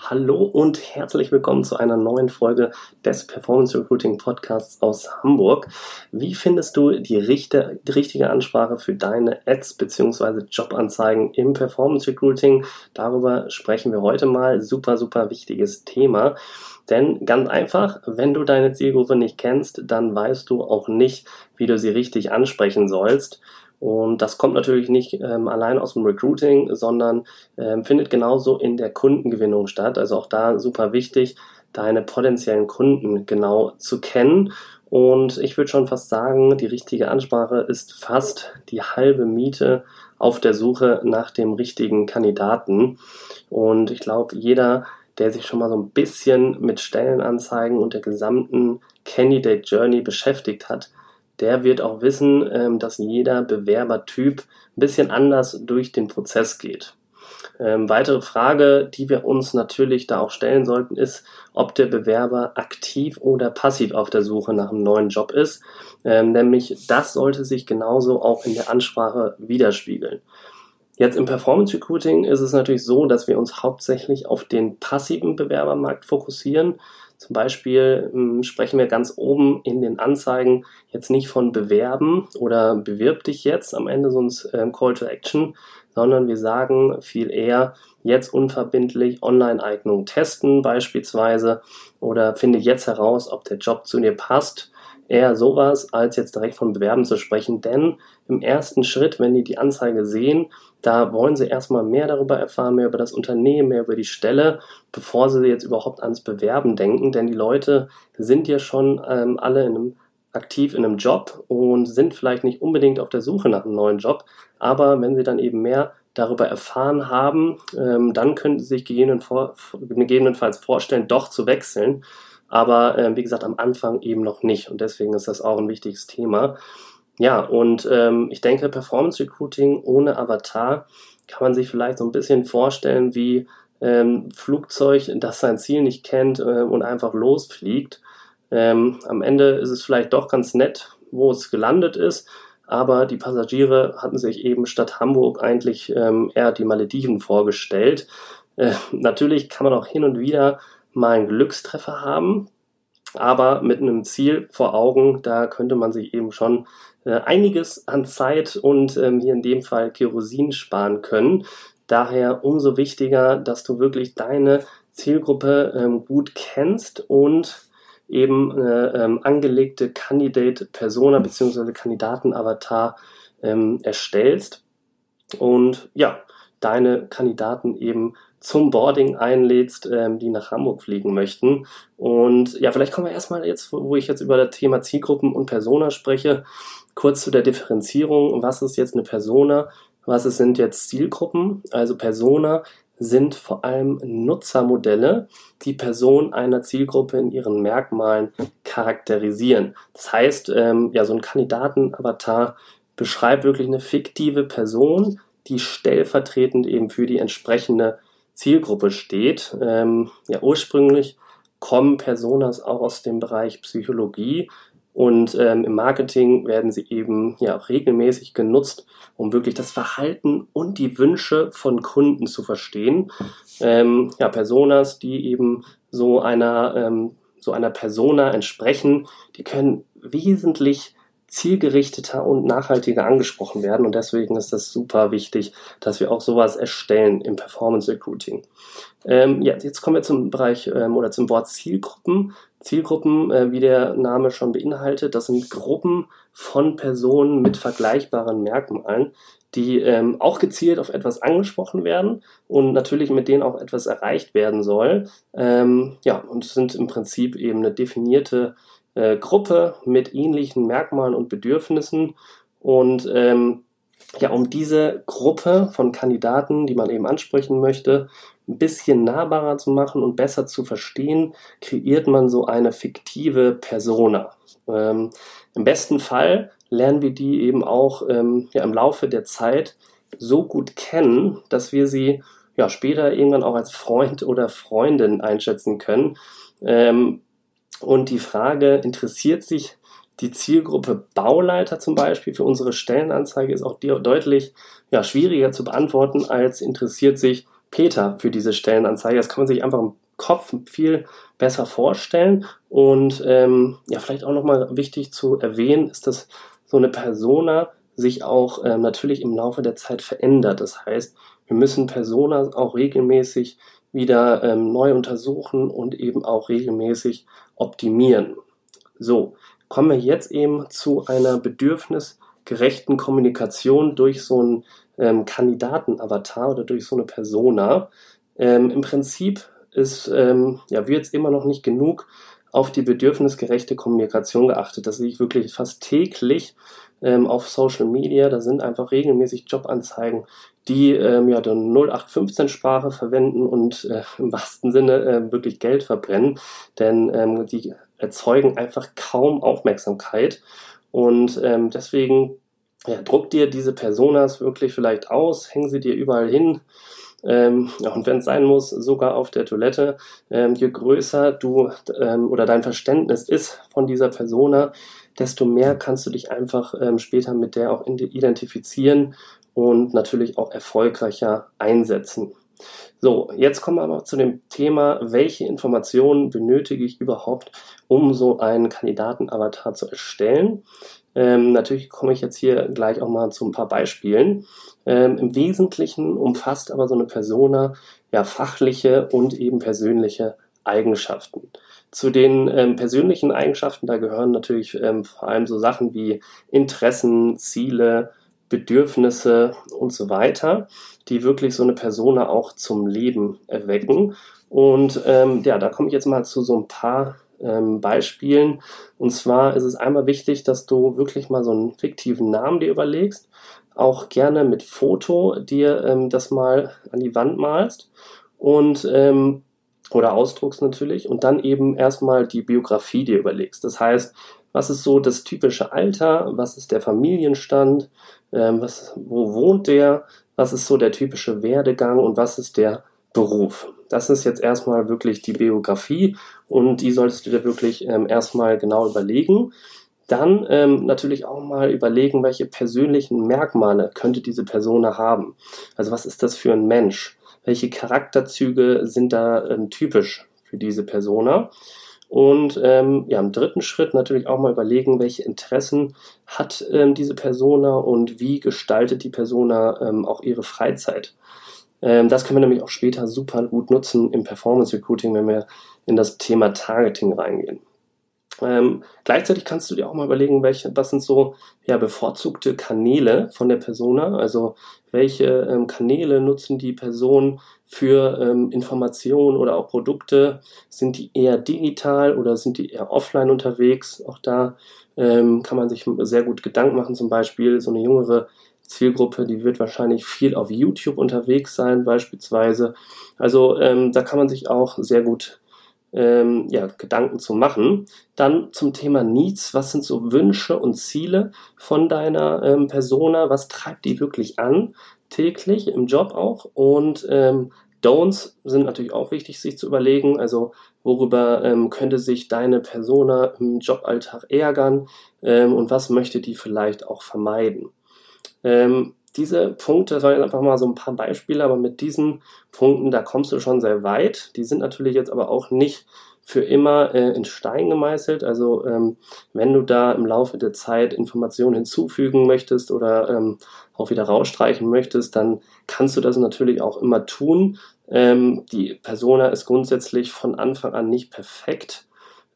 Hallo und herzlich willkommen zu einer neuen Folge des Performance Recruiting Podcasts aus Hamburg. Wie findest du die, richte, die richtige Ansprache für deine Ads bzw. Jobanzeigen im Performance Recruiting? Darüber sprechen wir heute mal. Super, super wichtiges Thema. Denn ganz einfach, wenn du deine Zielgruppe nicht kennst, dann weißt du auch nicht, wie du sie richtig ansprechen sollst. Und das kommt natürlich nicht ähm, allein aus dem Recruiting, sondern ähm, findet genauso in der Kundengewinnung statt. Also auch da super wichtig, deine potenziellen Kunden genau zu kennen. Und ich würde schon fast sagen, die richtige Ansprache ist fast die halbe Miete auf der Suche nach dem richtigen Kandidaten. Und ich glaube, jeder, der sich schon mal so ein bisschen mit Stellenanzeigen und der gesamten Candidate Journey beschäftigt hat, der wird auch wissen, ähm, dass jeder Bewerbertyp ein bisschen anders durch den Prozess geht. Ähm, weitere Frage, die wir uns natürlich da auch stellen sollten, ist, ob der Bewerber aktiv oder passiv auf der Suche nach einem neuen Job ist. Ähm, nämlich das sollte sich genauso auch in der Ansprache widerspiegeln. Jetzt im Performance Recruiting ist es natürlich so, dass wir uns hauptsächlich auf den passiven Bewerbermarkt fokussieren. Zum Beispiel ähm, sprechen wir ganz oben in den Anzeigen jetzt nicht von bewerben oder bewirb dich jetzt am Ende so ein äh, Call to Action, sondern wir sagen viel eher jetzt unverbindlich Online-Eignung testen beispielsweise oder finde jetzt heraus, ob der Job zu dir passt eher sowas, als jetzt direkt von Bewerben zu sprechen. Denn im ersten Schritt, wenn die die Anzeige sehen, da wollen sie erstmal mehr darüber erfahren, mehr über das Unternehmen, mehr über die Stelle, bevor sie jetzt überhaupt ans Bewerben denken. Denn die Leute sind ja schon ähm, alle in einem, aktiv in einem Job und sind vielleicht nicht unbedingt auf der Suche nach einem neuen Job. Aber wenn sie dann eben mehr darüber erfahren haben, ähm, dann könnten sie sich gegebenenfalls vorstellen, doch zu wechseln aber äh, wie gesagt am Anfang eben noch nicht und deswegen ist das auch ein wichtiges Thema. Ja, und ähm, ich denke, Performance Recruiting ohne Avatar kann man sich vielleicht so ein bisschen vorstellen wie ähm, Flugzeug, das sein Ziel nicht kennt äh, und einfach losfliegt. Ähm, am Ende ist es vielleicht doch ganz nett, wo es gelandet ist, aber die Passagiere hatten sich eben statt Hamburg eigentlich ähm, eher die Malediven vorgestellt. Äh, natürlich kann man auch hin und wieder mal einen Glückstreffer haben, aber mit einem Ziel vor Augen, da könnte man sich eben schon äh, einiges an Zeit und ähm, hier in dem Fall Kerosin sparen können. Daher umso wichtiger, dass du wirklich deine Zielgruppe ähm, gut kennst und eben eine ähm, angelegte Candidate Persona bzw. Kandidaten-Avatar erstellst und ja, deine Kandidaten eben zum Boarding einlädst, ähm, die nach Hamburg fliegen möchten. Und ja, vielleicht kommen wir erstmal jetzt, wo ich jetzt über das Thema Zielgruppen und Persona spreche, kurz zu der Differenzierung. Was ist jetzt eine Persona? Was sind jetzt Zielgruppen? Also Persona sind vor allem Nutzermodelle, die Person einer Zielgruppe in ihren Merkmalen charakterisieren. Das heißt, ähm, ja, so ein Kandidatenavatar beschreibt wirklich eine fiktive Person, die stellvertretend eben für die entsprechende Zielgruppe steht. Ähm, ja, ursprünglich kommen Personas auch aus dem Bereich Psychologie und ähm, im Marketing werden sie eben ja auch regelmäßig genutzt, um wirklich das Verhalten und die Wünsche von Kunden zu verstehen. Ähm, ja, Personas, die eben so einer ähm, so einer Persona entsprechen, die können wesentlich zielgerichteter und nachhaltiger angesprochen werden. Und deswegen ist das super wichtig, dass wir auch sowas erstellen im Performance Recruiting. Ähm, ja, jetzt kommen wir zum Bereich ähm, oder zum Wort Zielgruppen. Zielgruppen, äh, wie der Name schon beinhaltet, das sind Gruppen von Personen mit vergleichbaren Merkmalen, die ähm, auch gezielt auf etwas angesprochen werden und natürlich mit denen auch etwas erreicht werden soll. Ähm, ja, und sind im Prinzip eben eine definierte äh, Gruppe mit ähnlichen Merkmalen und Bedürfnissen. Und ähm, ja, um diese Gruppe von Kandidaten, die man eben ansprechen möchte, ein bisschen nahbarer zu machen und besser zu verstehen, kreiert man so eine fiktive Persona. Ähm, Im besten Fall lernen wir die eben auch ähm, ja, im Laufe der Zeit so gut kennen, dass wir sie ja, später irgendwann auch als Freund oder Freundin einschätzen können. Ähm, und die Frage, interessiert sich die Zielgruppe Bauleiter zum Beispiel für unsere Stellenanzeige ist auch deutlich ja, schwieriger zu beantworten, als interessiert sich Peter für diese Stellenanzeige. Das kann man sich einfach im Kopf viel besser vorstellen. Und ähm, ja, vielleicht auch nochmal wichtig zu erwähnen, ist, dass so eine Persona sich auch ähm, natürlich im Laufe der Zeit verändert. Das heißt, wir müssen Personas auch regelmäßig wieder ähm, neu untersuchen und eben auch regelmäßig optimieren. So, kommen wir jetzt eben zu einer bedürfnisgerechten Kommunikation durch so einen ähm, Kandidaten-Avatar oder durch so eine Persona. Ähm, Im Prinzip ist, ähm, ja, wird jetzt immer noch nicht genug auf die bedürfnisgerechte Kommunikation geachtet. Das sehe ich wirklich fast täglich ähm, auf Social Media. Da sind einfach regelmäßig Jobanzeigen, die ähm, ja dann 0815-Sprache verwenden und äh, im wahrsten Sinne äh, wirklich Geld verbrennen, denn ähm, die erzeugen einfach kaum Aufmerksamkeit und ähm, deswegen ja, druck dir diese Personas wirklich vielleicht aus, häng sie dir überall hin. Ähm, und wenn es sein muss, sogar auf der Toilette. Ähm, je größer du ähm, oder dein Verständnis ist von dieser Persona, desto mehr kannst du dich einfach ähm, später mit der auch identifizieren und natürlich auch erfolgreicher einsetzen. So, jetzt kommen wir aber zu dem Thema, welche Informationen benötige ich überhaupt, um so einen Kandidaten-Avatar zu erstellen. Ähm, natürlich komme ich jetzt hier gleich auch mal zu ein paar Beispielen. Ähm, Im Wesentlichen umfasst aber so eine Persona ja fachliche und eben persönliche Eigenschaften. Zu den ähm, persönlichen Eigenschaften, da gehören natürlich ähm, vor allem so Sachen wie Interessen, Ziele, Bedürfnisse und so weiter, die wirklich so eine Persona auch zum Leben erwecken. Und ähm, ja, da komme ich jetzt mal zu so ein paar ähm, Beispielen. Und zwar ist es einmal wichtig, dass du wirklich mal so einen fiktiven Namen dir überlegst, auch gerne mit Foto dir ähm, das mal an die Wand malst. Und ähm, oder ausdruckst natürlich. Und dann eben erstmal die Biografie dir überlegst. Das heißt, was ist so das typische Alter, was ist der Familienstand, ähm, was, wo wohnt der, was ist so der typische Werdegang? Und was ist der Beruf. Das ist jetzt erstmal wirklich die Biografie und die solltest du dir wirklich ähm, erstmal genau überlegen. Dann ähm, natürlich auch mal überlegen, welche persönlichen Merkmale könnte diese Person haben. Also was ist das für ein Mensch? Welche Charakterzüge sind da ähm, typisch für diese Persona? Und ähm, ja, im dritten Schritt natürlich auch mal überlegen, welche Interessen hat ähm, diese Persona und wie gestaltet die Persona ähm, auch ihre Freizeit. Ähm, das können wir nämlich auch später super gut nutzen im Performance Recruiting, wenn wir in das Thema Targeting reingehen. Ähm, gleichzeitig kannst du dir auch mal überlegen, welche, was sind so ja, bevorzugte Kanäle von der Persona, also welche ähm, Kanäle nutzen die Personen für ähm, Informationen oder auch Produkte, sind die eher digital oder sind die eher offline unterwegs, auch da ähm, kann man sich sehr gut Gedanken machen, zum Beispiel so eine jüngere Zielgruppe, die wird wahrscheinlich viel auf YouTube unterwegs sein beispielsweise, also ähm, da kann man sich auch sehr gut ähm, ja, Gedanken zu machen. Dann zum Thema Needs, was sind so Wünsche und Ziele von deiner ähm, Persona, was treibt die wirklich an, täglich im Job auch und ähm, Don'ts sind natürlich auch wichtig, sich zu überlegen. Also worüber ähm, könnte sich deine Persona im Joballtag ärgern ähm, und was möchte die vielleicht auch vermeiden. Ähm, diese Punkte, das waren einfach mal so ein paar Beispiele, aber mit diesen Punkten, da kommst du schon sehr weit. Die sind natürlich jetzt aber auch nicht für immer äh, in Stein gemeißelt. Also ähm, wenn du da im Laufe der Zeit Informationen hinzufügen möchtest oder ähm, auch wieder rausstreichen möchtest, dann kannst du das natürlich auch immer tun. Ähm, die Persona ist grundsätzlich von Anfang an nicht perfekt,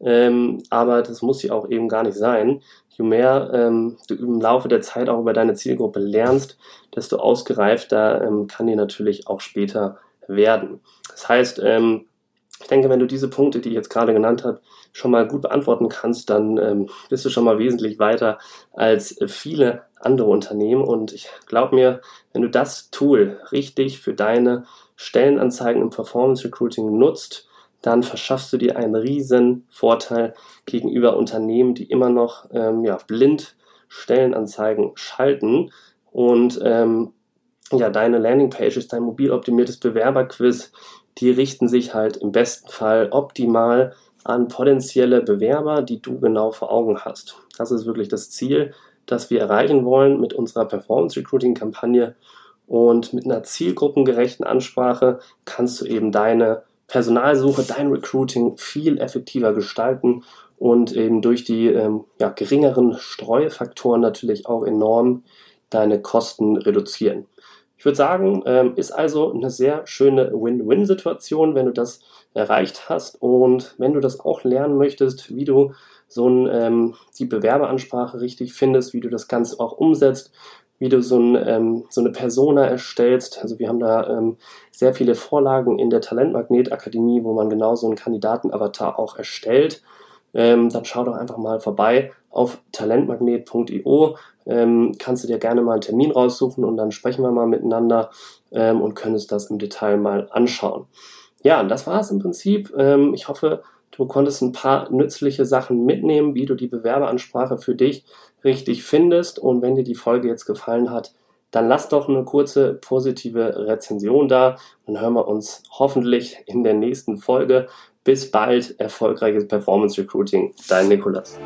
ähm, aber das muss sie auch eben gar nicht sein je mehr ähm, du im Laufe der Zeit auch über deine Zielgruppe lernst, desto ausgereifter ähm, kann die natürlich auch später werden. Das heißt, ähm, Ich denke, wenn du diese Punkte, die ich jetzt gerade genannt habe, schon mal gut beantworten kannst, dann ähm, bist du schon mal wesentlich weiter als viele andere Unternehmen. Und ich glaube mir, wenn du das Tool richtig für deine Stellenanzeigen im Performance Recruiting nutzt, dann verschaffst du dir einen riesen Vorteil gegenüber Unternehmen, die immer noch ähm, ja, blind Stellenanzeigen schalten und ähm, ja, deine Landingpages, dein mobil optimiertes Bewerberquiz, die richten sich halt im besten Fall optimal an potenzielle Bewerber, die du genau vor Augen hast. Das ist wirklich das Ziel, das wir erreichen wollen mit unserer Performance Recruiting Kampagne. Und mit einer zielgruppengerechten Ansprache kannst du eben deine Personalsuche, dein Recruiting viel effektiver gestalten und eben durch die ähm, ja, geringeren Streufaktoren natürlich auch enorm deine Kosten reduzieren. Ich würde sagen, ähm, ist also eine sehr schöne Win-Win-Situation, wenn du das erreicht hast. Und wenn du das auch lernen möchtest, wie du so ein, ähm, die Bewerberansprache richtig findest, wie du das Ganze auch umsetzt, wie du so, ein, ähm, so eine Persona erstellst. Also wir haben da ähm, sehr viele Vorlagen in der Talentmagnet Akademie, wo man genau so einen Kandidatenavatar auch erstellt. Ähm, dann schau doch einfach mal vorbei auf talentmagnet.io ähm, kannst du dir gerne mal einen Termin raussuchen und dann sprechen wir mal miteinander ähm, und können uns das im Detail mal anschauen. Ja, das war es im Prinzip. Ähm, ich hoffe, du konntest ein paar nützliche Sachen mitnehmen, wie du die Bewerberansprache für dich richtig findest. Und wenn dir die Folge jetzt gefallen hat, dann lass doch eine kurze positive Rezension da und hören wir uns hoffentlich in der nächsten Folge. Bis bald, erfolgreiches Performance Recruiting. Dein Nikolas.